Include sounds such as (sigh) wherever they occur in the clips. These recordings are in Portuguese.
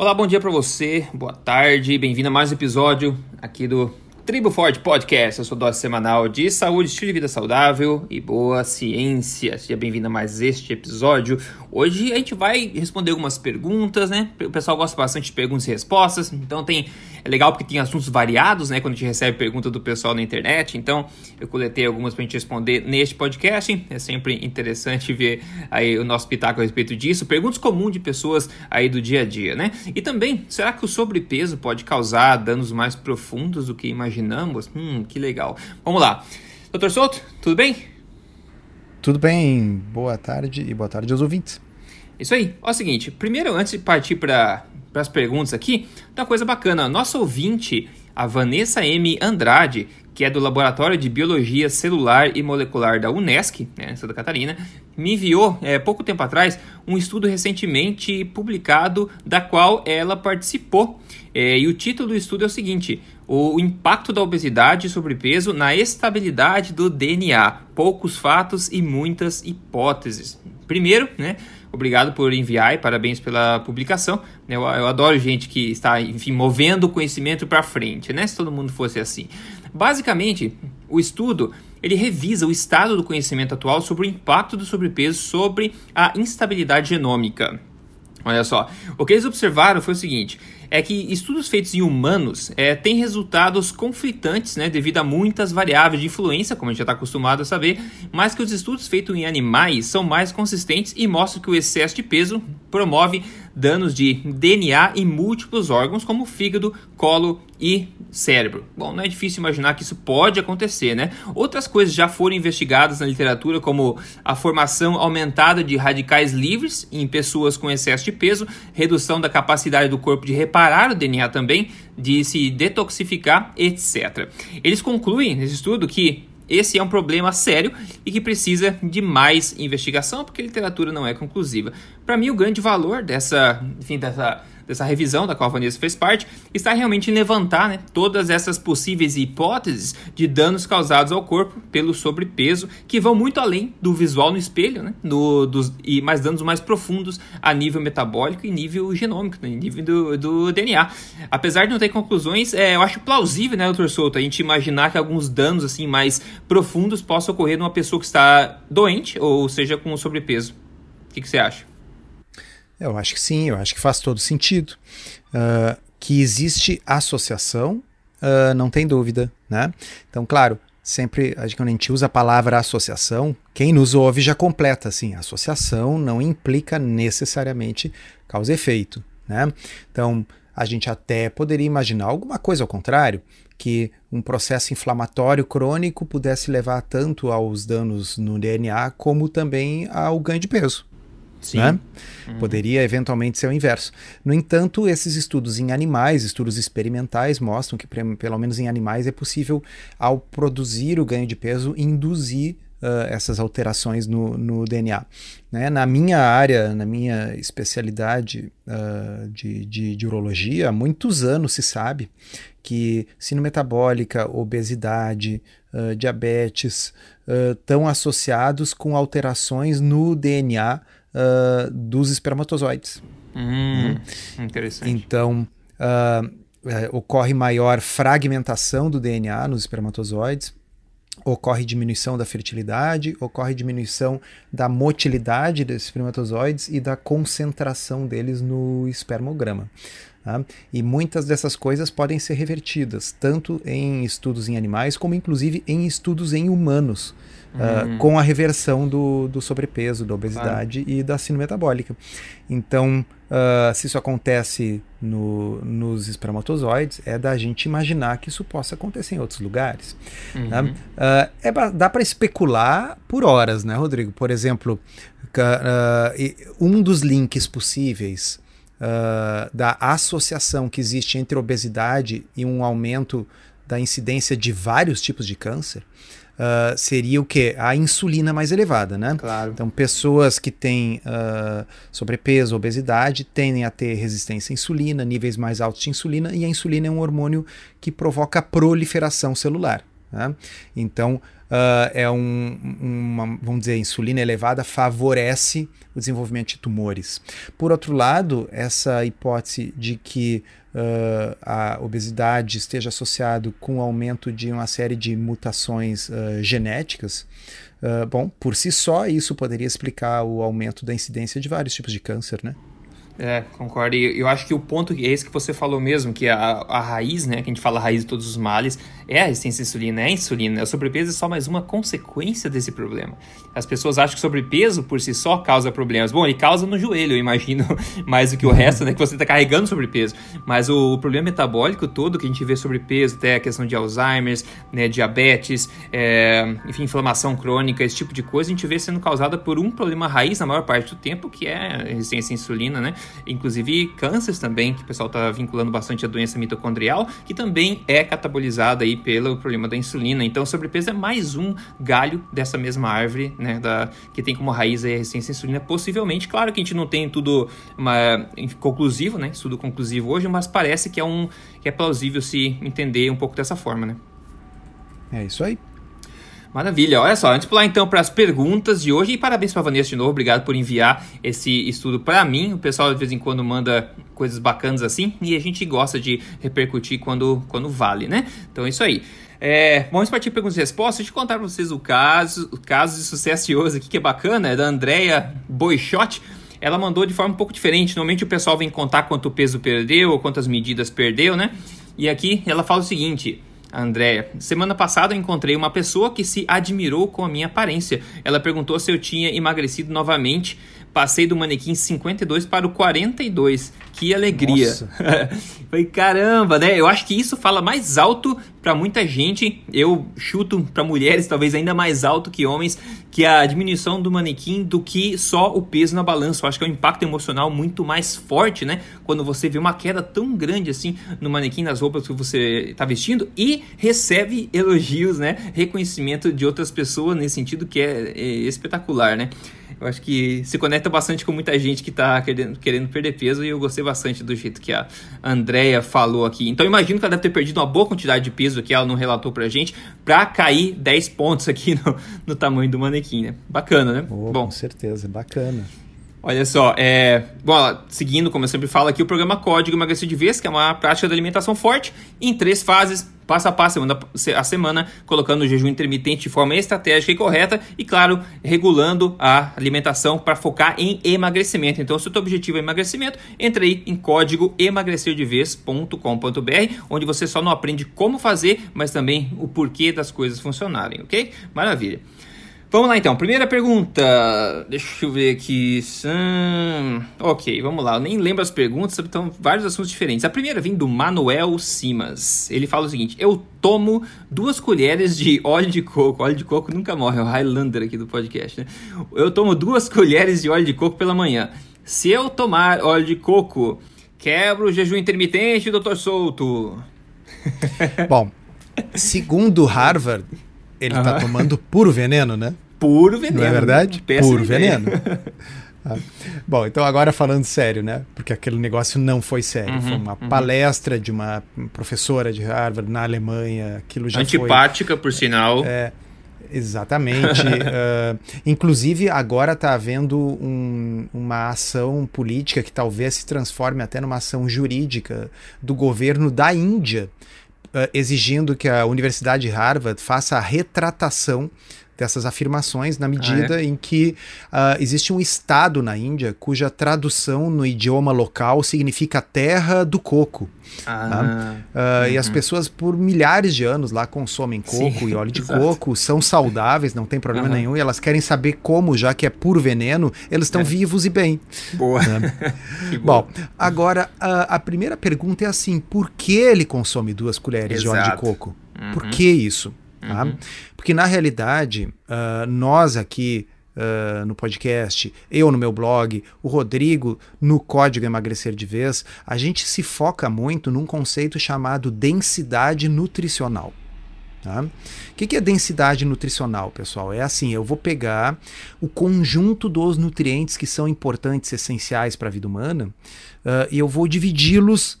Olá, bom dia para você, boa tarde, bem-vindo a mais um episódio aqui do Tribo Forte Podcast, a sua dose semanal de saúde, estilo de vida saudável e boa ciência. Seja bem-vindo a mais este episódio. Hoje a gente vai responder algumas perguntas, né? O pessoal gosta bastante de perguntas e respostas, então tem é legal porque tem assuntos variados, né? Quando a gente recebe pergunta do pessoal na internet. Então, eu coletei algumas para a gente responder neste podcast. É sempre interessante ver aí o nosso pitaco a respeito disso. Perguntas comuns de pessoas aí do dia a dia, né? E também, será que o sobrepeso pode causar danos mais profundos do que imaginamos? Hum, que legal. Vamos lá. Doutor Souto, tudo bem? Tudo bem. Boa tarde e boa tarde aos ouvintes. Isso aí. Ó, é o seguinte, primeiro, antes de partir para as perguntas aqui, uma coisa bacana. Nossa ouvinte, a Vanessa M. Andrade, que é do Laboratório de Biologia Celular e Molecular da UNESCO, né, Santa Catarina, me enviou, é, pouco tempo atrás, um estudo recentemente publicado, da qual ela participou. É, e o título do estudo é o seguinte: O impacto da obesidade e sobrepeso na estabilidade do DNA. Poucos fatos e muitas hipóteses. Primeiro, né? Obrigado por enviar e parabéns pela publicação. Eu, eu adoro gente que está, enfim, movendo o conhecimento para frente, né? Se todo mundo fosse assim. Basicamente, o estudo ele revisa o estado do conhecimento atual sobre o impacto do sobrepeso sobre a instabilidade genômica. Olha só, o que eles observaram foi o seguinte: é que estudos feitos em humanos é, têm resultados conflitantes, né, devido a muitas variáveis de influência, como a gente já está acostumado a saber, mas que os estudos feitos em animais são mais consistentes e mostram que o excesso de peso promove danos de DNA em múltiplos órgãos, como fígado, colo e cérebro. Bom, não é difícil imaginar que isso pode acontecer, né? Outras coisas já foram investigadas na literatura, como a formação aumentada de radicais livres em pessoas com excesso de peso, redução da capacidade do corpo de reparar o DNA também, de se detoxificar, etc. Eles concluem nesse estudo que esse é um problema sério e que precisa de mais investigação, porque a literatura não é conclusiva. Para mim, o grande valor dessa, enfim, dessa dessa revisão da qual a Vanessa fez parte, está realmente em levantar né, todas essas possíveis hipóteses de danos causados ao corpo pelo sobrepeso, que vão muito além do visual no espelho, né, no, dos, e mais danos mais profundos a nível metabólico e nível genômico, né, nível do, do DNA. Apesar de não ter conclusões, é, eu acho plausível, né, doutor Souto, a gente imaginar que alguns danos assim mais profundos possam ocorrer numa pessoa que está doente ou seja com sobrepeso. O que, que você acha? Eu acho que sim, eu acho que faz todo sentido. Uh, que existe associação, uh, não tem dúvida, né? Então, claro, sempre quando a gente usa a palavra associação, quem nos ouve já completa assim, associação não implica necessariamente causa e efeito, né? Então, a gente até poderia imaginar alguma coisa ao contrário, que um processo inflamatório crônico pudesse levar tanto aos danos no DNA como também ao ganho de peso. Sim. Né? Uhum. Poderia eventualmente ser o inverso. No entanto, esses estudos em animais, estudos experimentais, mostram que, pelo menos em animais, é possível, ao produzir o ganho de peso, induzir Uh, essas alterações no, no DNA. Né? Na minha área, na minha especialidade uh, de, de, de, urologia, há muitos anos se sabe que sino metabólica, obesidade, uh, diabetes estão associados com alterações no DNA uh, dos espermatozoides. Hum, uhum. Interessante. Então, uh, ocorre maior fragmentação do DNA nos espermatozoides, ocorre diminuição da fertilidade, ocorre diminuição da motilidade desses espermatozoides e da concentração deles no espermograma. Tá? E muitas dessas coisas podem ser revertidas, tanto em estudos em animais, como inclusive em estudos em humanos uh, com a reversão do, do sobrepeso, da obesidade claro. e da síndrome metabólica. Então, uh, se isso acontece no, nos espermatozoides, é da gente imaginar que isso possa acontecer em outros lugares. Uhum. Né? Uh, é, dá para especular por horas, né, Rodrigo? Por exemplo, um dos links possíveis da associação que existe entre obesidade e um aumento da incidência de vários tipos de câncer uh, seria o que? A insulina mais elevada, né? Claro. Então, pessoas que têm uh, sobrepeso, obesidade, tendem a ter resistência à insulina, níveis mais altos de insulina, e a insulina é um hormônio que provoca proliferação celular. Né? Então, uh, é um, uma, vamos dizer, insulina elevada favorece o desenvolvimento de tumores. Por outro lado, essa hipótese de que uh, a obesidade esteja associado com o aumento de uma série de mutações uh, genéticas, bom, por si só isso poderia explicar o aumento da incidência de vários tipos de câncer, né? É, concordo. E eu acho que o ponto é esse que você falou mesmo, que a, a raiz, né, que a gente fala a raiz de todos os males, é a resistência à insulina, é a insulina. O sobrepeso é só mais uma consequência desse problema. As pessoas acham que sobrepeso por si só causa problemas. Bom, ele causa no joelho, eu imagino, (laughs) mais do que o resto, né, que você está carregando sobrepeso. Mas o, o, problema metabólico todo que a gente vê sobrepeso, até a questão de Alzheimer, né, diabetes, é, enfim, inflamação crônica, esse tipo de coisa, a gente vê sendo causada por um problema raiz na maior parte do tempo, que é a resistência à insulina, né? Inclusive cânceres também, que o pessoal está vinculando bastante a doença mitocondrial, que também é catabolizada aí pelo problema da insulina. Então, sobrepeso é mais um galho dessa mesma árvore, né, da, que tem como raiz a resistência à insulina, possivelmente. Claro que a gente não tem tudo uma, conclusivo, né, estudo conclusivo hoje, mas parece que é, um, que é plausível se entender um pouco dessa forma, né. É isso aí. Maravilha. Olha só, antes de pular então para as perguntas de hoje, e parabéns para Vanessa de novo, obrigado por enviar esse estudo para mim. O pessoal de vez em quando manda coisas bacanas assim, e a gente gosta de repercutir quando, quando vale, né? Então é isso aí. É, vamos partir para perguntas e respostas. Deixa eu contar para vocês o caso, o caso de sucesso de hoje aqui, que é bacana, é da Andrea Boixote. Ela mandou de forma um pouco diferente. Normalmente o pessoal vem contar quanto peso perdeu ou quantas medidas perdeu, né? E aqui ela fala o seguinte: Andréia, semana passada eu encontrei uma pessoa que se admirou com a minha aparência. Ela perguntou se eu tinha emagrecido novamente. Passei do manequim 52 para o 42. Que alegria. (laughs) Falei, caramba, né? Eu acho que isso fala mais alto para muita gente. Eu chuto para mulheres talvez ainda mais alto que homens, que a diminuição do manequim do que só o peso na balança. Eu acho que é um impacto emocional muito mais forte, né? Quando você vê uma queda tão grande assim no manequim nas roupas que você está vestindo e recebe elogios, né? Reconhecimento de outras pessoas nesse sentido que é, é espetacular, né? Eu acho que se conecta bastante com muita gente que está querendo, querendo perder peso e eu gostei bastante do jeito que a Andrea falou aqui. Então imagino que ela deve ter perdido uma boa quantidade de peso que ela não relatou pra gente, pra cair 10 pontos aqui (laughs) no, no tamanho do manequim, né? Bacana, né? Oh, Bom, com certeza, bacana. Olha só, é, bom, seguindo, como eu sempre falo aqui, o programa Código Emagrecer de Vez, que é uma prática de alimentação forte, em três fases, passo a passo, semana a semana, colocando o jejum intermitente de forma estratégica e correta e, claro, regulando a alimentação para focar em emagrecimento. Então, se o teu objetivo é emagrecimento, entre aí em código emagrecerdevez.com.br, onde você só não aprende como fazer, mas também o porquê das coisas funcionarem, ok? Maravilha. Vamos lá então, primeira pergunta. Deixa eu ver aqui. Ok, vamos lá. Eu nem lembro as perguntas, então vários assuntos diferentes. A primeira vem do Manuel Simas. Ele fala o seguinte: Eu tomo duas colheres de óleo de coco. Óleo de coco nunca morre, é o Highlander aqui do podcast, né? Eu tomo duas colheres de óleo de coco pela manhã. Se eu tomar óleo de coco, quebro o jejum intermitente, doutor Souto. Bom, segundo Harvard ele uhum. tá tomando puro veneno, né? Puro veneno. Não é verdade? Puro ideia. veneno. (laughs) Ah. Bom, então agora falando sério, né? Porque aquele negócio não foi sério. Uhum, foi uma uhum. palestra de uma professora de Harvard na Alemanha. Aquilo já Antipática, foi, por sinal. É, exatamente. uh, (laughs) inclusive, agora está havendo um, uma ação política que talvez se transforme até numa ação jurídica do governo da Índia exigindo que a Universidade de Harvard faça a retratação dessas afirmações na medida ah, é? em que uh, existe um estado na Índia cuja tradução no idioma local significa terra do coco. Ah, tá? uh, uhum. E as uhum. pessoas por milhares de anos lá consomem coco Sim, e óleo de (laughs) exato. coco, são saudáveis, não tem problema uhum. nenhum, e elas querem saber como, já que é puro veneno, eles estão é. vivos e bem. Boa. Né? (laughs) Bom, agora a, a, primeira pergunta é assim: por que ele consome duas colheres exato. de óleo de coco? Uhum. Por que isso? Tá? Uhum. Porque na realidade, uh, nós aqui uh, no podcast, eu no meu blog, o Rodrigo no Código Emagrecer de Vez, a gente se foca muito num conceito chamado densidade nutricional. Tá? O que, que é densidade nutricional, pessoal? É assim: eu vou pegar o conjunto dos nutrientes que são importantes, essenciais para a vida humana, uh, e eu vou dividi-los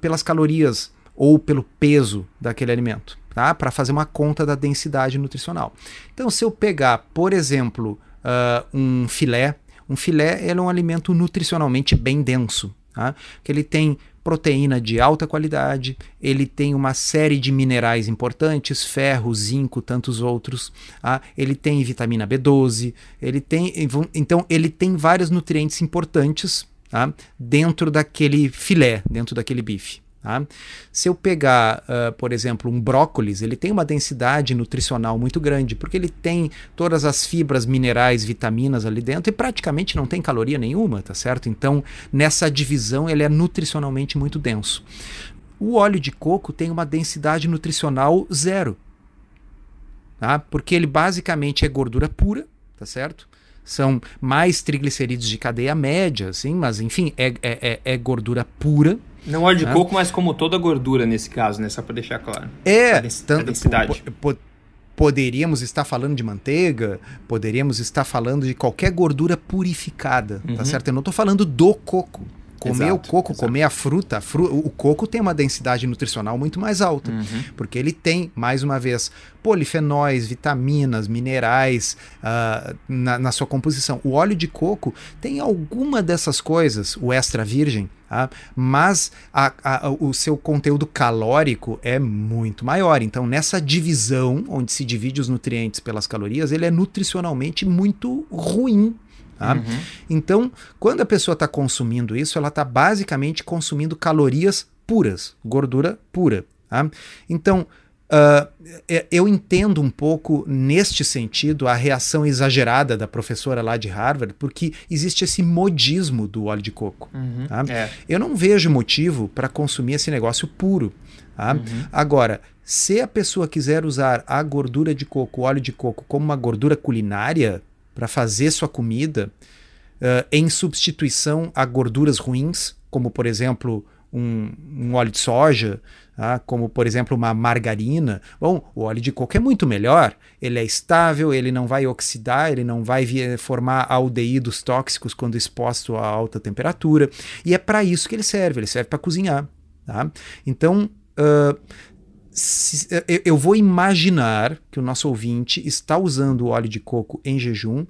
pelas calorias ou pelo peso daquele alimento. Tá? para fazer uma conta da densidade nutricional. Então, se eu pegar, por exemplo, uh, um filé, um filé é um alimento nutricionalmente bem denso, tá? que ele tem proteína de alta qualidade, ele tem uma série de minerais importantes, ferro, zinco, tantos outros, tá? ele tem vitamina B12, ele tem então ele tem vários nutrientes importantes tá? dentro daquele filé, dentro daquele bife. Tá? Se eu pegar, uh, por exemplo, um brócolis, ele tem uma densidade nutricional muito grande, porque ele tem todas as fibras, minerais, vitaminas ali dentro e praticamente não tem caloria nenhuma, tá certo? Então, nessa divisão, ele é nutricionalmente muito denso. O óleo de coco tem uma densidade nutricional zero, tá? porque ele basicamente é gordura pura, tá certo? São mais triglicerídeos de cadeia média, assim, mas enfim, é, é, é, é gordura pura não óleo de né? coco, mas como toda gordura nesse caso, né? Só para deixar claro. É, tanto, densidade. poderíamos estar falando de manteiga, poderíamos estar falando de qualquer gordura purificada, tá uhum. tá certo? Eu não estou falando do coco. Comer exato, o coco, exato. comer a fruta, a fru o coco tem uma densidade nutricional muito mais alta, uhum. porque ele tem, mais uma vez, polifenóis, vitaminas, minerais uh, na, na, sua composição. O óleo de coco tem alguma dessas coisas, o extra virgem, tá? mas a, a, o seu conteúdo calórico é muito maior. Então, nessa divisão, onde se divide os nutrientes pelas calorias, ele é nutricionalmente muito ruim Tá? Uhum. Então, quando a pessoa está consumindo isso, ela está basicamente consumindo calorias puras, gordura pura. Tá? Então, Uh, eu entendo um pouco neste sentido a reação exagerada da professora lá de Harvard, porque existe esse modismo do óleo de coco. Uhum, tá? é. Eu não vejo motivo para consumir esse negócio puro. Tá? Uhum. Agora, se a pessoa quiser usar a gordura de coco, o óleo de coco, como uma gordura culinária, para fazer sua comida uh, em substituição a gorduras ruins, como por exemplo um, um óleo de soja, ah, como por exemplo uma margarina. Bom, o óleo de coco é muito melhor, ele é estável, ele não vai oxidar, ele não vai formar aldeídos tóxicos quando exposto a alta temperatura, e é para isso que ele serve, ele serve para cozinhar. Tá? Então, uh, se, eu vou imaginar que o nosso ouvinte está usando o óleo de coco em jejum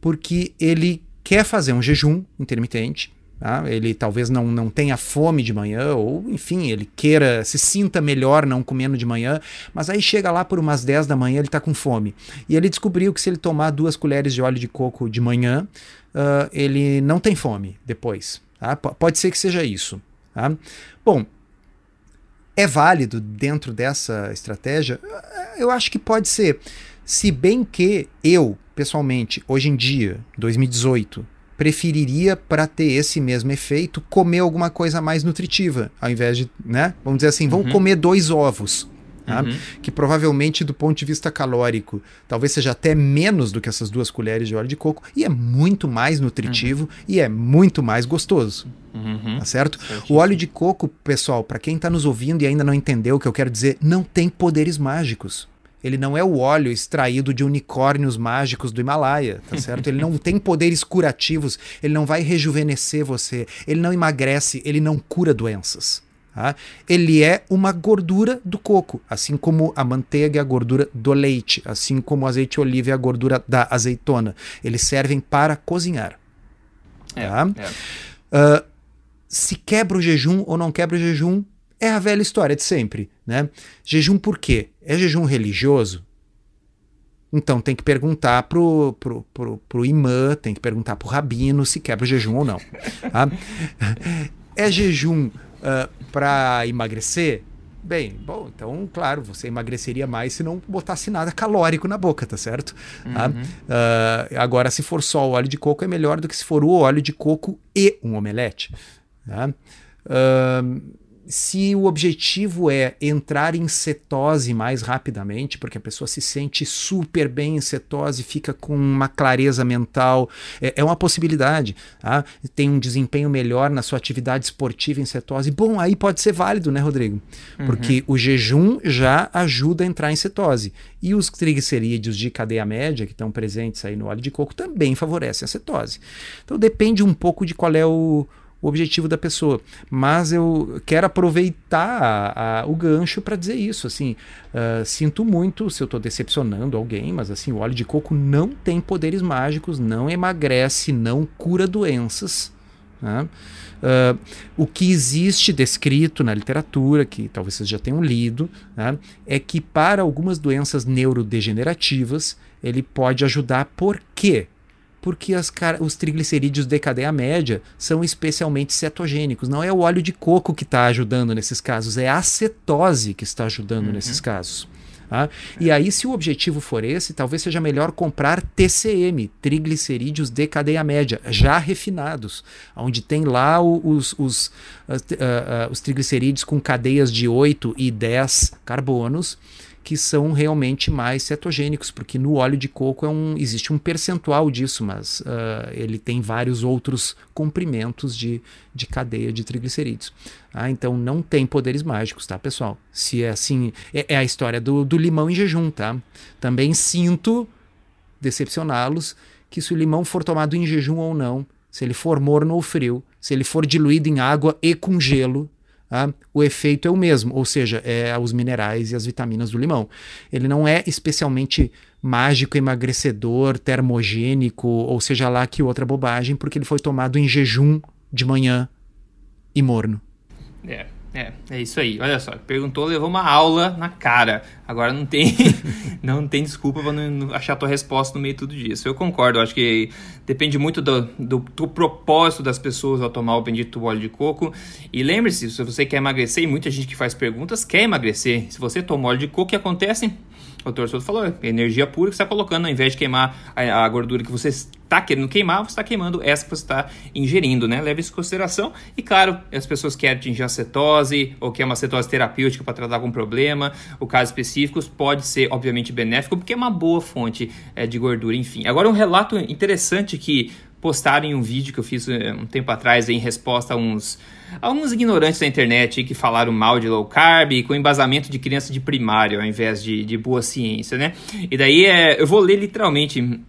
porque ele quer fazer um jejum intermitente. Tá? Ele talvez não, não tenha fome de manhã, ou enfim, ele queira, se sinta melhor não comendo de manhã, mas aí chega lá por umas 10 da manhã, ele está com fome. E ele descobriu que se ele tomar duas colheres de óleo de coco de manhã, uh, ele não tem fome depois. Tá? Pode ser que seja isso. Tá? Bom, é válido dentro dessa estratégia? Eu acho que pode ser. Se bem que eu, pessoalmente, hoje em dia, 2018, preferiria para ter esse mesmo efeito comer alguma coisa mais nutritiva, ao invés de, né? Vamos dizer assim, vamos uhum. comer dois ovos. Tá? Uhum. Que provavelmente, do ponto de vista calórico, talvez seja até menos do que essas duas colheres de óleo de coco, e é muito mais nutritivo uhum. e é muito mais gostoso. Uhum. Tá certo? O óleo de coco, pessoal, para quem está nos ouvindo e ainda não entendeu o que eu quero dizer, não tem poderes mágicos. Ele não é o óleo extraído de unicórnios mágicos do Himalaia, tá (laughs) certo? Ele não tem poderes curativos, ele não vai rejuvenescer você, ele não emagrece, ele não cura doenças. Tá? Ele é uma gordura do coco, assim como a manteiga é a gordura do leite, assim como o azeite de oliva é a gordura da azeitona. Eles servem para cozinhar. É, tá? é. Uh, se quebra o jejum ou não quebra o jejum, é a velha história de sempre. Né? Jejum por quê? É jejum religioso? Então tem que perguntar pro, pro, pro, pro imã, tem que perguntar pro rabino se quebra o jejum ou não. Tá? (laughs) é jejum uh, ah, para emagrecer? Bem, bom, então, claro, você emagreceria mais se não botasse nada calórico na boca, tá certo? Tá? Uhum. Uh, agora, se for só o óleo de coco, é melhor do que se for o óleo de coco e um omelete. Tá? Uh, se o objetivo é entrar em cetose mais rapidamente, porque a pessoa se sente super bem em cetose, fica com uma clareza mental, é, é uma possibilidade. Tá? Tem um desempenho melhor na sua atividade esportiva em cetose. Bom, aí pode ser válido, né, Rodrigo? Uhum. Porque o jejum já ajuda a entrar em cetose. E os triglicerídeos de cadeia média, que estão presentes aí no óleo de coco, também favorecem a cetose. Então depende um pouco de qual é o o objetivo da pessoa. Mas eu quero aproveitar a, a, o gancho para dizer isso. Assim, uh, sinto muito se eu estou decepcionando alguém, mas assim, o óleo de coco não tem poderes mágicos, não emagrece, não cura doenças. Né? Uh, o que existe descrito na literatura, que talvez vocês já tenham lido, né, é que para algumas doenças neurodegenerativas ele pode ajudar. Por quê? Porque as, os triglicerídeos de cadeia média são especialmente cetogênicos. Não é o óleo de coco que está ajudando nesses casos, é a acetose que está ajudando uhum. nesses casos. Tá? E aí, se o objetivo for esse, talvez seja melhor comprar TCM, triglicerídeos de cadeia média, já refinados, onde tem lá os, os, uh, uh, os triglicerídeos com cadeias de 8 e 10 carbonos que são realmente mais cetogênicos, porque no óleo de coco é um, existe um percentual disso, mas uh, ele tem vários outros comprimentos de, de cadeia de triglicerídeos. Ah, então não tem poderes mágicos, tá, pessoal? Se é assim, é, é a história do, do limão em jejum, tá? Também sinto decepcioná-los que se o limão for tomado em jejum ou não, se ele for morno ou frio, se ele for diluído em água e com gelo, ah, o efeito é o mesmo, ou seja, é os minerais e as vitaminas do limão. Ele não é especialmente mágico, emagrecedor, termogênico, ou seja lá que outra bobagem, porque ele foi tomado em jejum de manhã e morno. É. É, é isso aí. Olha só, perguntou, levou uma aula na cara. Agora não tem, (laughs) não tem desculpa para não achar tua resposta no meio de tudo isso. Eu concordo, acho que depende muito do, do, do, propósito das pessoas ao tomar o bendito óleo de coco. E lembre-se, se você quer emagrecer, e muita gente que faz perguntas quer emagrecer. Se você toma óleo de coco, o que acontece? o doutor Souto falou, é energia pura que você está colocando, ao invés de queimar a, a gordura que você está querendo queimar, você está queimando essa que você está ingerindo, né? Leve isso em consideração. E claro, as pessoas querem atingir a cetose, ou quer uma cetose terapêutica para tratar algum problema, o caso específico pode ser, obviamente, benéfico, porque é uma boa fonte é, de gordura, enfim. Agora, um relato interessante que postaram em um vídeo que eu fiz é, um tempo atrás em resposta a uns alguns ignorantes da internet que falaram mal de low carb com embasamento de criança de primário ao invés de, de boa ciência, né? E daí é, eu vou ler literalmente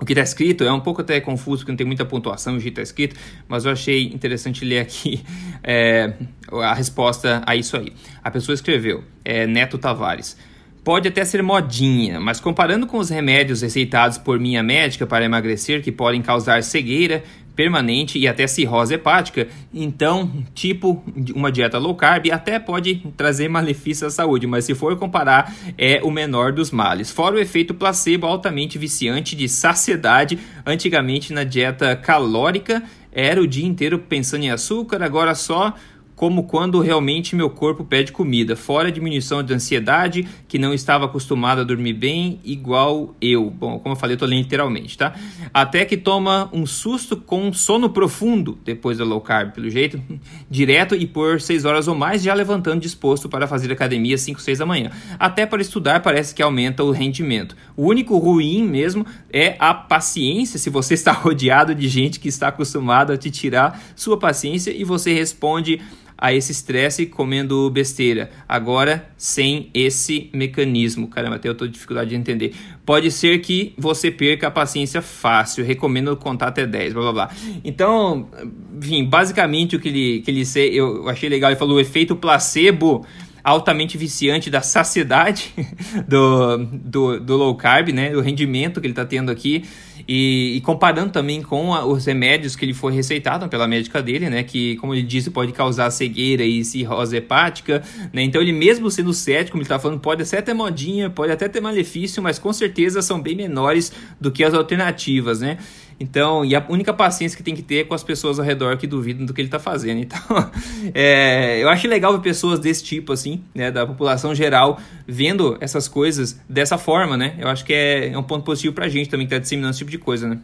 o que está escrito é um pouco até confuso, porque não tem muita pontuação o que está escrito, mas eu achei interessante ler aqui (laughs) é, a resposta a isso aí. A pessoa escreveu, é, Neto Tavares. Pode até ser modinha, mas comparando com os remédios receitados por minha médica para emagrecer que podem causar cegueira, permanente e até cirrose hepática, então, tipo, uma dieta low carb até pode trazer malefício à saúde, mas se for comparar, é o menor dos males. Fora o efeito placebo altamente viciante de saciedade, antigamente na dieta calórica era o dia inteiro pensando em açúcar, agora só como quando realmente meu corpo pede comida, fora a diminuição de ansiedade, que não estava acostumado a dormir bem, igual eu. Bom, como eu falei, eu tô lendo literalmente, tá? Até que toma um susto com sono profundo depois da low carb, pelo jeito, (laughs) direto e por 6 horas ou mais, já levantando disposto para fazer academia 5, 6 da manhã. Até para estudar parece que aumenta o rendimento. O único ruim mesmo é a paciência, se você (laughs) está rodeado de gente que está acostumado a te tirar sua paciência e você responde a esse estresse comendo besteira. Agora, sem esse mecanismo. Caramba, até eu tô dificuldade de entender. Pode ser que você perca a paciência fácil. Recomendo contar até 10, blá blá blá. Então, enfim, basicamente o que ele, que ele eu achei legal, ele falou o efeito placebo altamente viciante da saciedade (laughs) do, do, do low carb, né? O rendimento que ele está tendo aqui. E, e comparando também com a, os remédios que ele foi receitado pela médica dele, né? Que, como ele disse, pode causar cegueira e cirrose hepática, né? Então, ele mesmo sendo cético, como ele está falando, pode até ter modinha, pode até ter malefício, mas com certeza são bem menores do que as alternativas, né? Então, e a única paciência que tem que ter é com as pessoas ao redor que duvidam do que ele está fazendo. Então, (laughs) é, eu acho legal ver pessoas desse tipo, assim, né, da população geral, vendo essas coisas dessa forma, né? Eu acho que é, é um ponto positivo para a gente também que está disseminando esse tipo de coisa, né?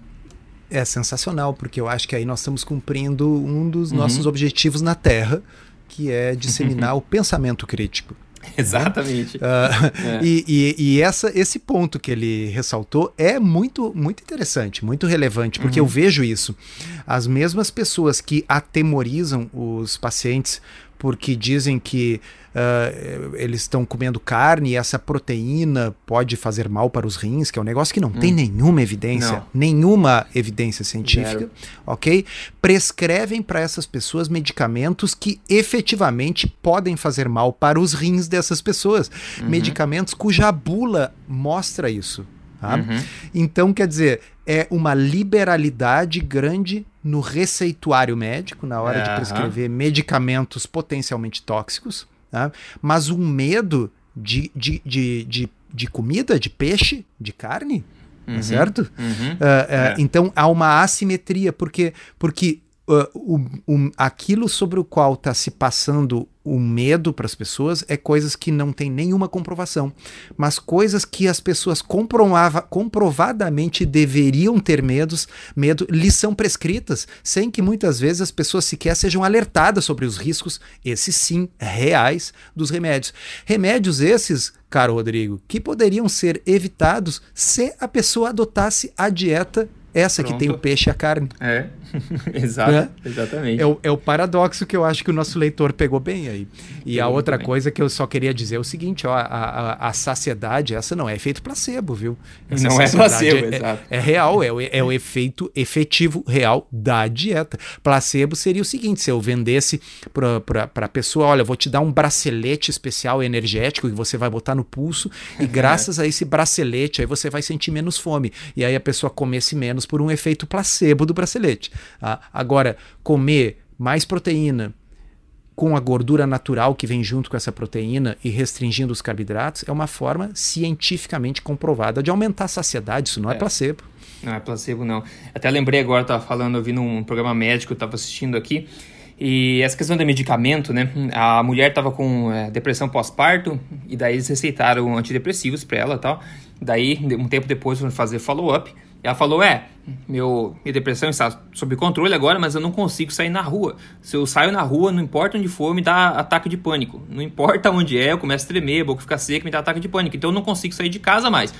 É sensacional, porque eu acho que aí nós estamos cumprindo um dos uhum. nossos objetivos na Terra, que é disseminar o pensamento crítico. (laughs) Exatamente. Uh, é. e, e, e, essa, esse ponto que ele ressaltou é muito, muito interessante, muito relevante, porque uhum. eu vejo isso. As mesmas pessoas que atemorizam os pacientes porque dizem que uh, eles estão comendo carne e essa proteína pode fazer mal para os rins, que é um negócio que não hum. tem nenhuma evidência, não. nenhuma evidência científica, Zero. ok? Prescrevem para essas pessoas medicamentos que efetivamente podem fazer mal para os rins dessas pessoas, uhum. medicamentos cuja bula mostra isso. Tá? Uhum. Então, quer dizer, é uma liberalidade grande no receituário médico, na hora de prescrever medicamentos potencialmente tóxicos, tá? mas um medo de, de, de, de, de comida, de peixe, de carne, tá uhum. certo? Uhum. Uh, uh, é. Então há uma assimetria, porque, porque uh, o, o, aquilo sobre o qual está se passando o medo para as pessoas é coisas que não tem nenhuma comprovação, mas coisas que as pessoas comprova comprovadamente deveriam ter medos, medo, lhes são prescritas, sem que muitas vezes as pessoas sequer sejam alertadas sobre os riscos, esses sim, reais, dos remédios. Remédios esses, caro Rodrigo, que poderiam ser evitados se a pessoa adotasse a dieta essa Pronto. que tem o peixe e a carne. É, (laughs) Exato, é? exatamente. É o, é o, paradoxo que eu acho que o nosso leitor pegou bem aí. E a outra coisa que eu só queria dizer é o seguinte: ó, a, a, a saciedade, essa não é efeito placebo, viu? Essa não é placebo, é, exato. É, é real, é o, é o efeito efetivo real da dieta. Placebo seria o seguinte: se eu vendesse para a pessoa, olha, vou te dar um bracelete especial energético que você vai botar no pulso, e (laughs) graças a esse bracelete aí você vai sentir menos fome. E aí a pessoa comesse menos por um efeito placebo do bracelete. Ah, agora, comer mais proteína com a gordura natural que vem junto com essa proteína e restringindo os carboidratos é uma forma cientificamente comprovada de aumentar a saciedade. Isso não é, é placebo. Não é placebo, não. Até lembrei agora, estava falando, eu vi num programa médico, eu estava assistindo aqui, e essa questão do medicamento, né? A mulher estava com é, depressão pós-parto, e daí eles receitaram antidepressivos para ela tal. Daí, um tempo depois, foram fazer follow-up. Ela falou: É, meu, minha depressão está sob controle agora, mas eu não consigo sair na rua. Se eu saio na rua, não importa onde for, me dá ataque de pânico. Não importa onde é, eu começo a tremer, a boca fica seca, me dá ataque de pânico. Então eu não consigo sair de casa mais.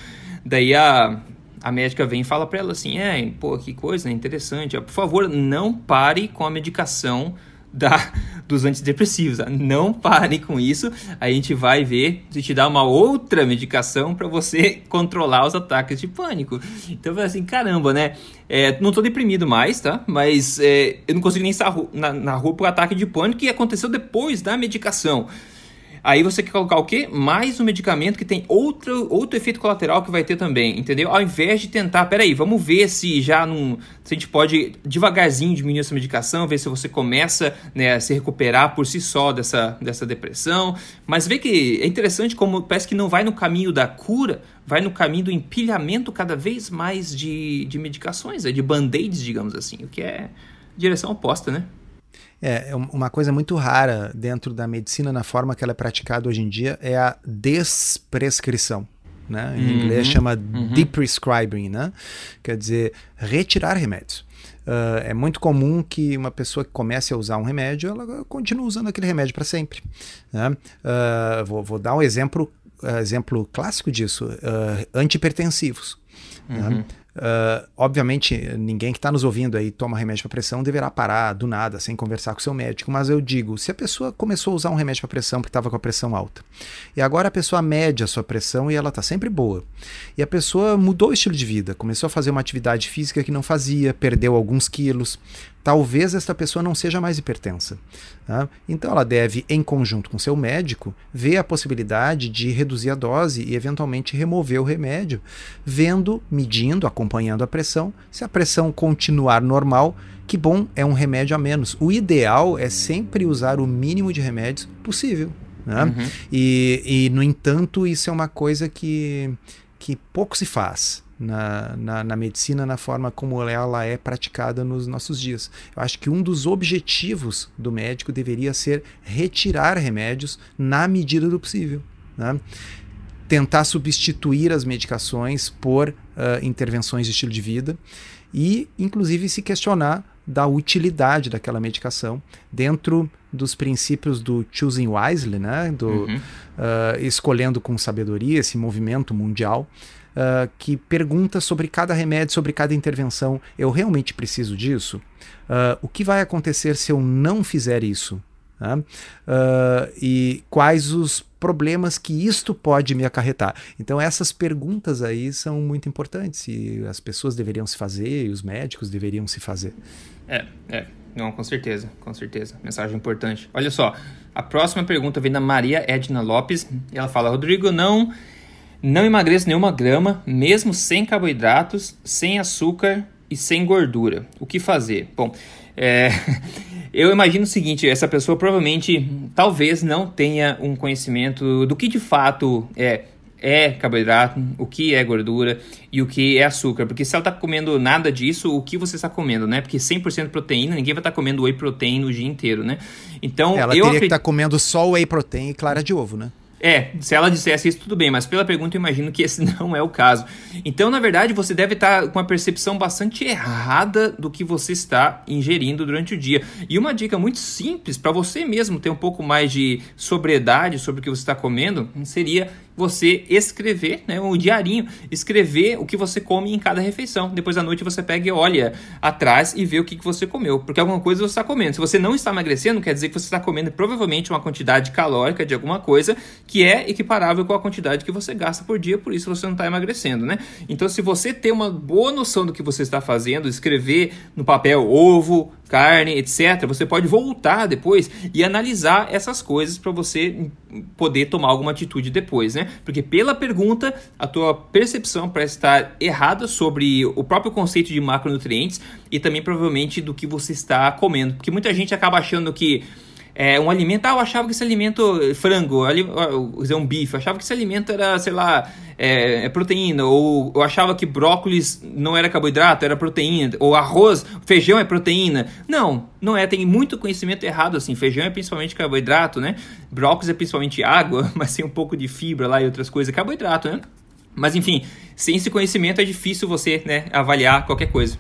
Daí a, a médica vem e fala para ela assim: É, pô, que coisa interessante. Por favor, não pare com a medicação da, dos antidepressivos. Não pare com isso. A gente vai ver se te dá uma outra medicação para você controlar os ataques de pânico. Então, assim, caramba, né? É, não tô deprimido mais, tá? Mas é, eu não consigo nem estar na, na rua por ataque de pânico que aconteceu depois da medicação. Aí você quer colocar o quê? Mais um medicamento que tem outro, outro efeito colateral que vai ter também, entendeu? Ao invés de tentar, peraí, vamos ver se já não. Se a gente pode devagarzinho diminuir essa medicação, ver se você começa né, a se recuperar por si só dessa, dessa depressão. Mas vê que é interessante como parece que não vai no caminho da cura, vai no caminho do empilhamento cada vez mais de, de medicações, de band-aids, digamos assim, o que é direção oposta, né? É, é uma coisa muito rara dentro da medicina, na forma que ela é praticada hoje em dia, é a desprescrição. Né? Em uhum, inglês chama uhum. deprescribing, né? quer dizer, retirar remédios. Uh, é muito comum que uma pessoa que comece a usar um remédio, ela continue usando aquele remédio para sempre. Né? Uh, vou, vou, dar um exemplo, uh, exemplo clássico disso: antipertensivos. Né? Uhum. Né? Uh, obviamente, ninguém que está nos ouvindo aí toma remédio para pressão deverá parar do nada, sem conversar com seu médico. Mas eu digo, se a pessoa começou a usar um remédio para pressão porque estava com a pressão alta, e agora a pessoa mede a sua pressão e ela está sempre boa, e a pessoa mudou o estilo de vida, começou a fazer uma atividade física que não fazia, perdeu alguns quilos, talvez esta pessoa não seja mais hipertensa. Tá? Então ela deve, em conjunto com seu médico, ver a possibilidade de reduzir a dose e eventualmente remover o remédio, vendo, medindo, acompanhando a pressão. Se a pressão continuar normal, que bom, é um remédio a menos. O ideal é sempre usar o mínimo de remédios possível. Né? Uhum. E, e, no entanto, isso é uma coisa que, que pouco se faz na, na, na, medicina, na forma como ela é praticada nos nossos dias. Eu acho que um dos objetivos do médico deveria ser retirar remédios na medida do possível. Né? Tentar substituir as medicações por uh, intervenções de estilo de vida e, inclusive, se questionar da utilidade daquela medicação dentro dos princípios do choosing wisely, né? do uhum. uh, escolhendo com sabedoria, esse movimento mundial uh, que pergunta sobre cada remédio, sobre cada intervenção: eu realmente preciso disso? Uh, o que vai acontecer se eu não fizer isso? Uh, e quais os problemas que isto pode me acarretar. Então essas perguntas aí são muito importantes e as pessoas deveriam se fazer e os médicos deveriam se fazer. É, é. Não, com certeza, com certeza. Mensagem importante. Olha só, a próxima pergunta vem da Maria Edna Lopes. Ela fala: Rodrigo, não, não emagreço nenhuma grama, mesmo sem carboidratos, sem açúcar e sem gordura. O que fazer? Bom, é, (laughs) eu imagino o seguinte: essa pessoa provavelmente, talvez não tenha um conhecimento do que de fato é é carboidrato, o que é gordura e o que é açúcar. Porque se ela está comendo nada disso, o que você está comendo, né? Porque 100% proteína, ninguém vai estar tá comendo whey protein o dia inteiro, né? Então, ela eu teria que estar tá comendo só whey protein e clara de ovo, né? É, se ela dissesse isso, tudo bem, mas pela pergunta eu imagino que esse (laughs) não é o caso. Então, na verdade, você deve estar com uma percepção bastante errada do que você está ingerindo durante o dia. E uma dica muito simples para você mesmo ter um pouco mais de sobriedade sobre o que você está comendo seria você escrever, né, um diarinho, escrever o que você come em cada refeição. Depois da noite você pega e olha atrás e vê o que, que você comeu, porque alguma coisa você está comendo. Se você não está emagrecendo, quer dizer que você está comendo provavelmente uma quantidade calórica de alguma coisa que é equiparável com a quantidade que você gasta por dia, por isso você não está emagrecendo, né? Então, se você tem uma boa noção do que você está fazendo, escrever no papel ovo, carne, etc., você pode voltar depois e analisar essas coisas para você poder tomar alguma atitude depois, né? Porque pela pergunta, a tua percepção parece estar errada sobre o próprio conceito de macronutrientes e também provavelmente do que você está comendo. Porque muita gente acaba achando que é, um alimento. Ah, eu achava que esse alimento, frango, dizer, um bife, eu achava que esse alimento era, sei lá, é, é, proteína. Ou eu achava que brócolis não era carboidrato, era proteína. Ou arroz, feijão é proteína. Não, não é. Tem muito conhecimento errado assim. Feijão é principalmente carboidrato, né? Brócolis é principalmente água, (laughs) mas tem um pouco de fibra lá e outras coisas. Carboidrato, né? Mas enfim, sem esse conhecimento é difícil você né, avaliar qualquer coisa.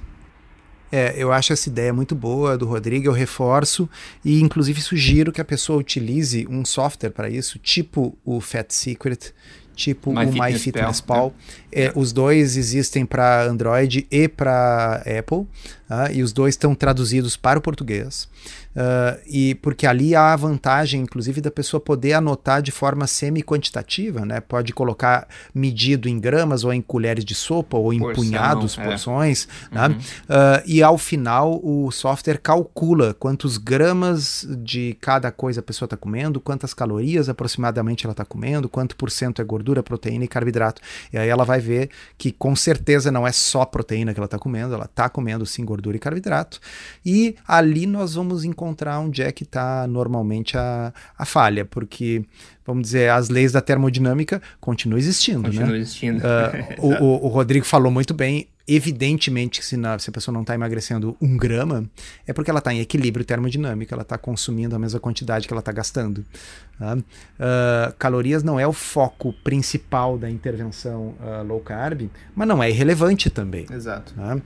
É, eu acho essa ideia muito boa do Rodrigo, eu reforço e inclusive sugiro que a pessoa utilize um software para isso, tipo o Fat Secret, tipo My o MyFitnessPal. É. É, os dois existem para Android e para Apple, uh, e os dois estão traduzidos para o português. Uh, e porque ali há a vantagem, inclusive, da pessoa poder anotar de forma semi-quantitativa, né? Pode colocar medido em gramas ou em colheres de sopa ou em Porção, punhados, é. porções, né? uhum. né? uh, e ao final o software calcula quantos gramas de cada coisa a pessoa está comendo, quantas calorias aproximadamente ela está comendo, quanto por cento é gordura, proteína e carboidrato. E aí ela vai ver que com certeza não é só proteína que ela está comendo, ela está comendo sim gordura e carboidrato. E ali nós vamos encontrar encontrar onde é que está normalmente a, a falha, porque, vamos dizer, as leis da termodinâmica continuam existindo. Continuam né? existindo. Uh, (laughs) o, o, o Rodrigo falou muito bem, evidentemente se, na, se, a pessoa não está emagrecendo um grama, é porque ela está em equilíbrio termodinâmico, ela está consumindo a mesma quantidade que ela está gastando. Tá? Uh, calorias não é o foco principal da intervenção uh, low carb, mas não é irrelevante também. Exato. Tá?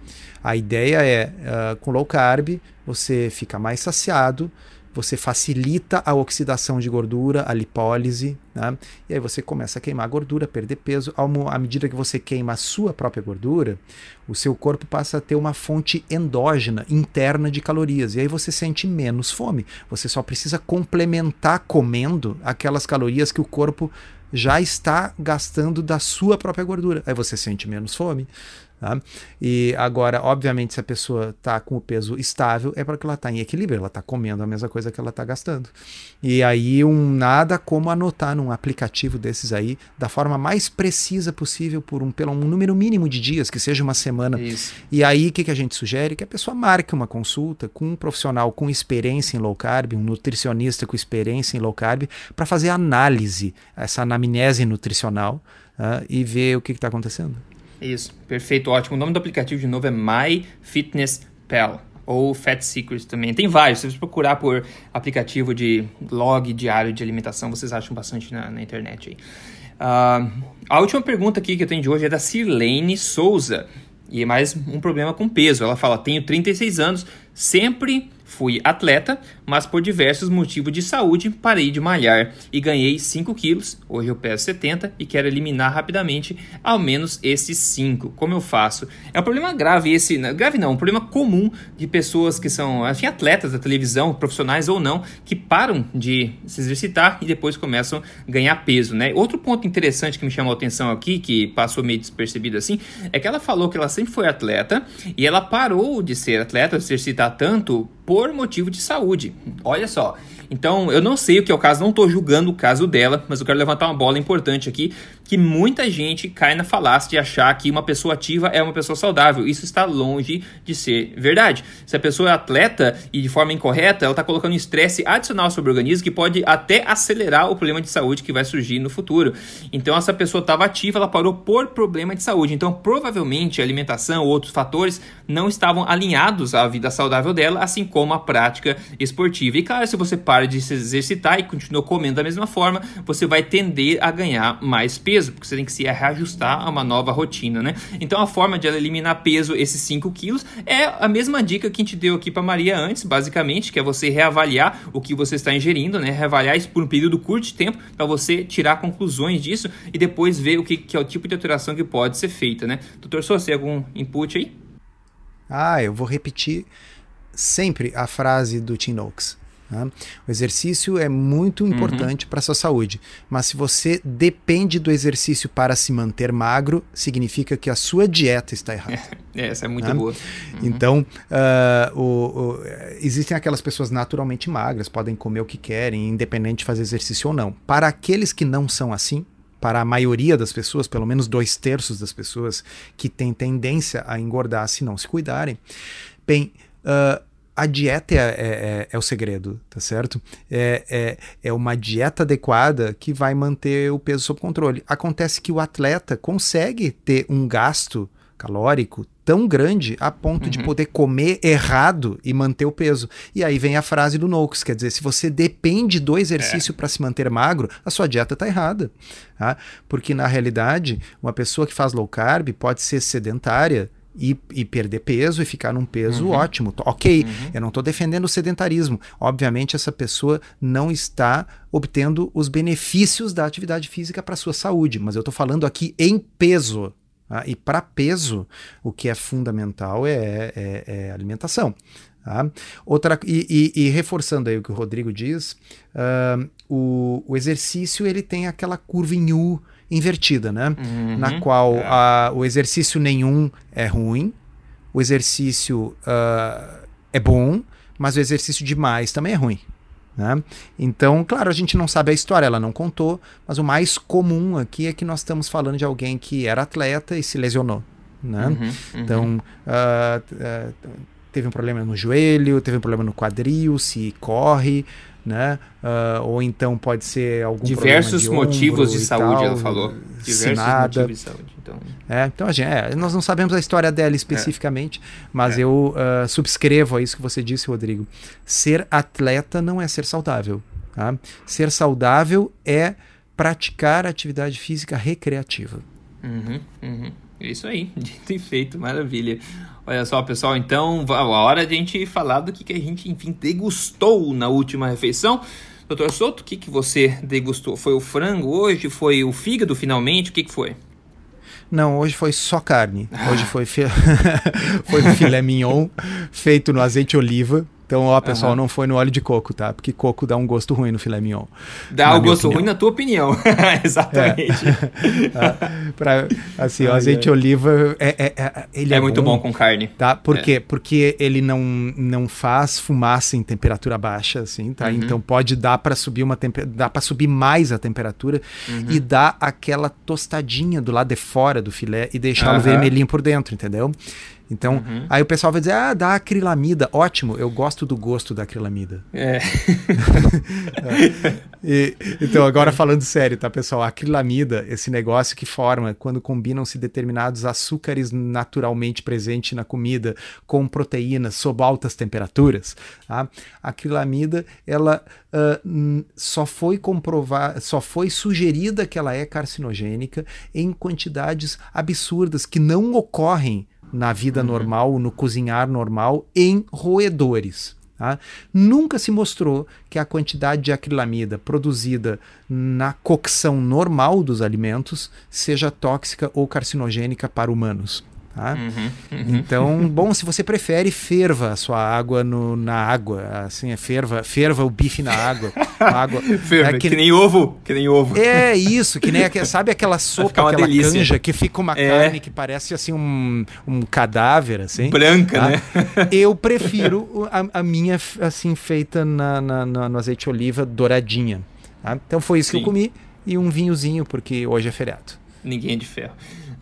A ideia é, uh, com low carb, você fica mais saciado, você facilita a oxidação de gordura, a lipólise, né? e aí você começa a queimar gordura, perder peso. À medida que você queima a sua própria gordura, o seu corpo passa a ter uma fonte endógena, interna de calorias, e aí você sente menos fome. Você só precisa complementar comendo aquelas calorias que o corpo já está gastando da sua própria gordura. Aí você sente menos fome. Tá? E agora, obviamente, se a pessoa está com o peso estável, é porque ela está em equilíbrio, ela está comendo a mesma coisa que ela está gastando. E aí, um nada como anotar num aplicativo desses aí, da forma mais precisa possível, por um, pelo um número mínimo de dias, que seja uma semana. Isso. E aí, o que, que a gente sugere? Que a pessoa marque uma consulta com um profissional com experiência em low carb, um nutricionista com experiência em low carb, para fazer análise, essa anamnese nutricional, uh, e ver o que está acontecendo. Isso, perfeito, ótimo. O nome do aplicativo de novo é MyFitnessPal ou Fat Secrets também. Tem vários, se você procurar por aplicativo de log diário de alimentação, vocês acham bastante na, na internet aí. Uh, a última pergunta aqui que eu tenho de hoje é da Sirlene Souza. E é mais um problema com peso. Ela fala: tenho 36 anos, Sempre fui atleta, mas por diversos motivos de saúde parei de malhar e ganhei 5 quilos. Hoje eu peso 70 e quero eliminar rapidamente ao menos esses 5. Como eu faço? É um problema grave esse, grave não, um problema comum de pessoas que são, enfim, atletas da televisão, profissionais ou não, que param de se exercitar e depois começam a ganhar peso, né? Outro ponto interessante que me chamou a atenção aqui, que passou meio despercebido assim, é que ela falou que ela sempre foi atleta e ela parou de ser atleta, de se tanto por motivo de saúde. Olha só. Então, eu não sei o que é o caso, não estou julgando o caso dela, mas eu quero levantar uma bola importante aqui, que muita gente cai na falácia de achar que uma pessoa ativa é uma pessoa saudável. Isso está longe de ser verdade. Se a pessoa é atleta e de forma incorreta, ela está colocando estresse adicional sobre o organismo que pode até acelerar o problema de saúde que vai surgir no futuro. Então, essa pessoa estava ativa, ela parou por problema de saúde. Então, provavelmente a alimentação ou outros fatores não estavam alinhados à vida saudável dela, assim como a prática esportiva. E claro, se você para de se exercitar e continua comendo da mesma forma, você vai tender a ganhar mais peso peso, porque você tem que se reajustar a uma nova rotina, né? Então a forma de ela eliminar peso, esses 5 quilos, é a mesma dica que a gente deu aqui para Maria antes, basicamente, que é você reavaliar o que você está ingerindo, né? Reavaliar isso por um período curto de tempo para você tirar conclusões disso e depois ver o que, que, é o tipo de alteração que pode ser feita, né? Doutor Souza, tem algum input aí? Ah, eu vou repetir sempre a frase do Tim Noakes. Né? O exercício é muito importante uhum. para a sua saúde, mas se você depende do exercício para se manter magro, significa que a sua dieta está errada. (laughs) É, essa é muito né? boa. Uhum. Então, uh, o, o, existem aquelas pessoas naturalmente magras, podem comer o que querem, independente de fazer exercício ou não. Para aqueles que não são assim, para a maioria das pessoas, pelo menos dois terços das pessoas que têm tendência a engordar se não se cuidarem, bem, uh, a dieta é, é, é, é, o segredo, tá certo? É, é, é uma dieta adequada que vai manter o peso sob controle. Acontece que o atleta consegue ter um gasto calórico tão grande a ponto uhum. de poder comer errado e manter o peso. E aí vem a frase do Noakes, quer dizer, se você depende do exercício é. para se manter magro, a sua dieta está errada. Tá? Porque na realidade, uma pessoa que faz low carb pode ser sedentária, e, e, perder peso e ficar num peso uhum. ótimo. Ok, uhum. eu não estou defendendo o sedentarismo. Obviamente, essa pessoa não está obtendo os benefícios da atividade física para sua saúde, mas eu estou falando aqui em peso. Tá? E para peso, o que é fundamental é, é, é alimentação. Tá? Outra, e, e, e, reforçando aí o que o Rodrigo diz, uh, o, o exercício ele tem aquela curva em U invertida, né? Uhum, Na qual é. a, o exercício nenhum é ruim, o exercício uh, é bom, mas o exercício demais também é ruim. Né? Então, claro, a gente não sabe a história, ela não contou, mas o mais comum aqui é que nós estamos falando de alguém que era atleta e se lesionou. Né? Uhum, uhum. Então, uh, uh, teve um problema no joelho, teve um problema no quadril, se corre, né? Uh, ou então pode ser algum diversos de motivos de saúde, tal, ela falou. Diversos nada. motivos de saúde. Então, é, então a gente, é, nós não sabemos a história dela especificamente, é. mas é. eu uh, subscrevo a isso que você disse, Rodrigo. Ser atleta não é ser saudável. Tá? Ser saudável é praticar atividade física recreativa. Uhum, uhum. É isso aí, (laughs) dito e feito, maravilha. Olha só, pessoal, então a hora de a gente falar do que, que a gente, enfim, degustou na última refeição. Doutor Souto, o que, que você degustou? Foi o frango hoje? Foi o fígado finalmente? O que, que foi? Não, hoje foi só carne. (laughs) Hoje foi, fi... (laughs) foi filé mignon feito no azeite oliva. Então, ó, pessoal, uhum. não foi no óleo de coco, tá? Porque coco dá um gosto ruim no filé mignon. Dá um gosto opinião. ruim na tua opinião. (laughs) Exatamente. É. (laughs) pra, assim, o azeite de oliva é, é, é, ele é, é muito bom, bom, com carne. Tá? Por é. quê? Porque ele não, não faz fumaça em temperatura baixa, assim, tá? Uhum. Então pode dar para subir uma dá para subir mais a temperatura uhum. e dar aquela tostadinha do lado de fora do filé e deixá-lo vermelhinho por dentro, entendeu? Então, uhum. aí o pessoal vai dizer, ah, dá acrilamida. Ótimo, eu gosto do gosto da acrilamida. É. (laughs) é. E, então, agora falando sério, tá, pessoal? A acrilamida, esse negócio que forma quando combinam-se determinados açúcares naturalmente presentes na comida com proteínas sob altas temperaturas, tá? A acrilamida, ela uh, só foi comprovada, só foi sugerida que ela é carcinogênica em quantidades absurdas que não ocorrem na vida uhum. normal, no cozinhar normal, em roedores. Tá? Nunca se mostrou que a quantidade de acrilamida produzida na cocção normal dos alimentos seja tóxica ou carcinogênica para humanos. Tá? Uhum, uhum. Então, bom, se você prefere, ferva a sua água no, na água. Assim, é ferva, ferva o bife na água. água (laughs) ferva, é que, que, nem ovo, que nem ovo. É isso, que nem sabe aquela (laughs) sopa, aquela delícia. canja que fica uma é. carne que parece assim um, um cadáver, assim. Branca, tá? né? (laughs) Eu prefiro a, a, minha assim feita na, na, na, no azeite de oliva douradinha. Tá? Então foi isso Sim. que eu comi e um vinhozinho porque hoje é feriado. Ninguém é de ferro.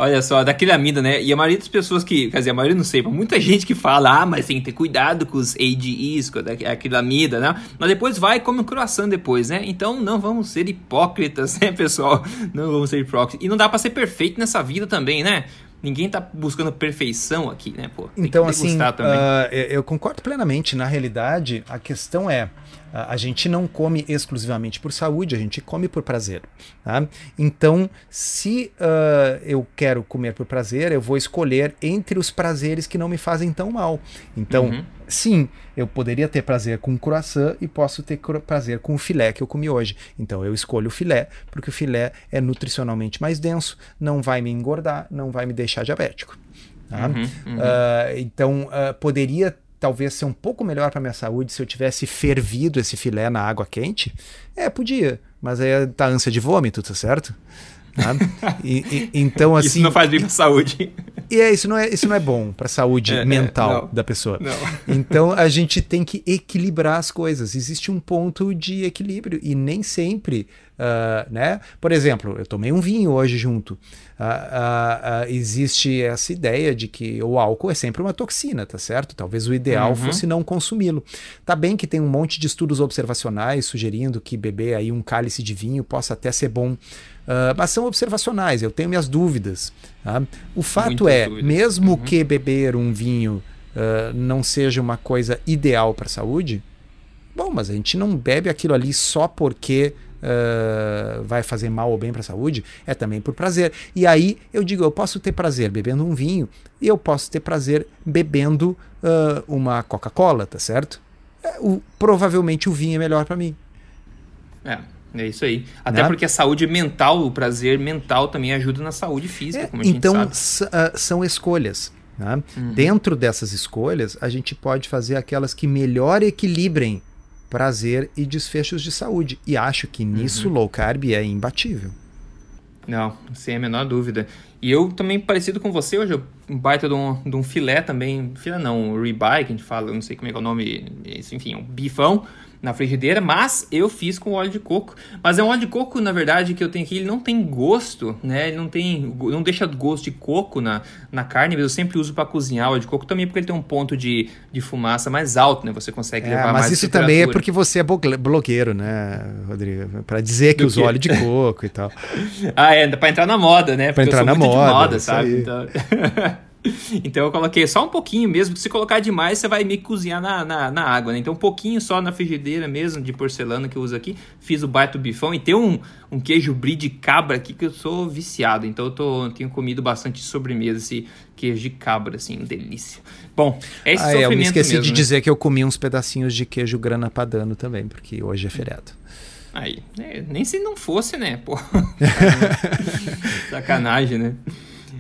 Olha só, daquele amida, né? E a maioria das pessoas que, quer dizer, a maioria não sei, mas muita gente que fala, ah, mas tem que ter cuidado com os ADEs, com aquele amida, né? Mas depois vai e come um croissant depois, né? Então não vamos ser hipócritas, (laughs) né, pessoal? Não vamos ser hipócritas. E não dá para ser perfeito nessa vida também, né? Ninguém tá buscando perfeição aqui, né, pô? então, assim, uh, eu concordo plenamente. Na realidade, a questão é a gente não come exclusivamente por saúde, a gente come por prazer. Tá? Então, se uh, eu quero comer por prazer, eu vou escolher entre os prazeres que não me fazem tão mal. Então, uhum. sim, eu poderia ter prazer com croissant e posso ter prazer com o filé que eu comi hoje. Então, eu escolho o filé, porque o filé é nutricionalmente mais denso, não vai me engordar, não vai me deixar diabético. Tá? Uhum, uhum. Uh, então, uh, poderia talvez ser um pouco melhor para minha saúde se eu tivesse fervido esse filé na água quente? É, podia, mas aí tá ânsia de vômito, tá certo? E, e, (laughs) então assim isso não faz bem para saúde. E é isso não é isso não é bom para saúde (laughs) é, é mental é, da pessoa. Não. (laughs) então a gente tem que equilibrar as coisas. Existe um ponto de equilíbrio e nem sempre uh, né? Por exemplo eu tomei um vinho hoje junto. Uh, uh, existe essa ideia de que o álcool é sempre uma toxina tá certo? Talvez o ideal uhum. fosse não consumi-lo. Tá bem que tem um monte de estudos observacionais sugerindo que beber aí um cálice de vinho possa até ser bom Uh, mas são observacionais, eu tenho minhas dúvidas. Tá? O fato Muitas é, dúvidas. mesmo uhum. que beber um vinho uh, não seja uma coisa ideal para a saúde, bom, mas a gente não bebe aquilo ali só porque uh, vai fazer mal ou bem para a saúde, é também por prazer. E aí eu digo, eu posso ter prazer bebendo um vinho e eu posso ter prazer bebendo uma Coca-Cola, tá certo? É, o, provavelmente o vinho é melhor para mim. É, é isso aí. Até né? porque a saúde mental, o prazer mental também ajuda na saúde física, é, como a gente então, sabe. Então, são escolhas. Né? Uhum. Dentro dessas escolhas, a gente pode fazer aquelas que melhor equilibrem prazer e desfechos de saúde. E acho que nisso uhum. low carb é imbatível. Não, sem a menor dúvida. E eu também, parecido com você, hoje um baita de um, de um filé também, filé não, um ribeye, que a gente fala, eu não sei como é, é o nome, enfim, um bifão, na frigideira, mas eu fiz com óleo de coco. Mas é um óleo de coco, na verdade, que eu tenho aqui, ele não tem gosto, né? Ele não tem, não deixa gosto de coco na, na carne, mas eu sempre uso para cozinhar óleo de coco também porque ele tem um ponto de, de fumaça mais alto, né? Você consegue é, levar mas mais isso também é porque você é blogueiro, né, Rodrigo? Para dizer que usa óleo de coco e tal. (laughs) ah, é, para entrar na moda, né? Para entrar na moda, moda sabe? Então... (laughs) (laughs) Então eu coloquei só um pouquinho mesmo, se colocar demais você vai me cozinhar na, na, na, água, né? Então um pouquinho só na frigideira mesmo, de porcelana que eu uso aqui. Fiz o baito bifão e tem um, um queijo brie de cabra aqui que eu sou viciado. Então eu tô, tenho comido bastante sobremesa esse queijo de cabra, assim, delícia. Bom, é esse ah, sofrimento é, Eu me esqueci mesmo, de né? dizer que eu comi uns pedacinhos de queijo grana padano também, porque hoje é feriado. Aí, é, nem se não fosse, né, pô. (laughs) Sacanagem, né?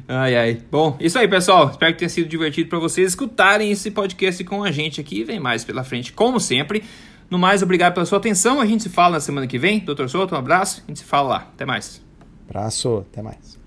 Ai, ai. Bom, isso aí, pessoal. Espero que tenha sido divertido para vocês escutarem esse podcast com a gente aqui. Vem mais pela frente, como sempre. No mais, obrigado pela sua atenção. A gente se fala na semana que vem. Doutor Souto, um abraço. A gente se fala lá. Até mais. Abraço. Até mais.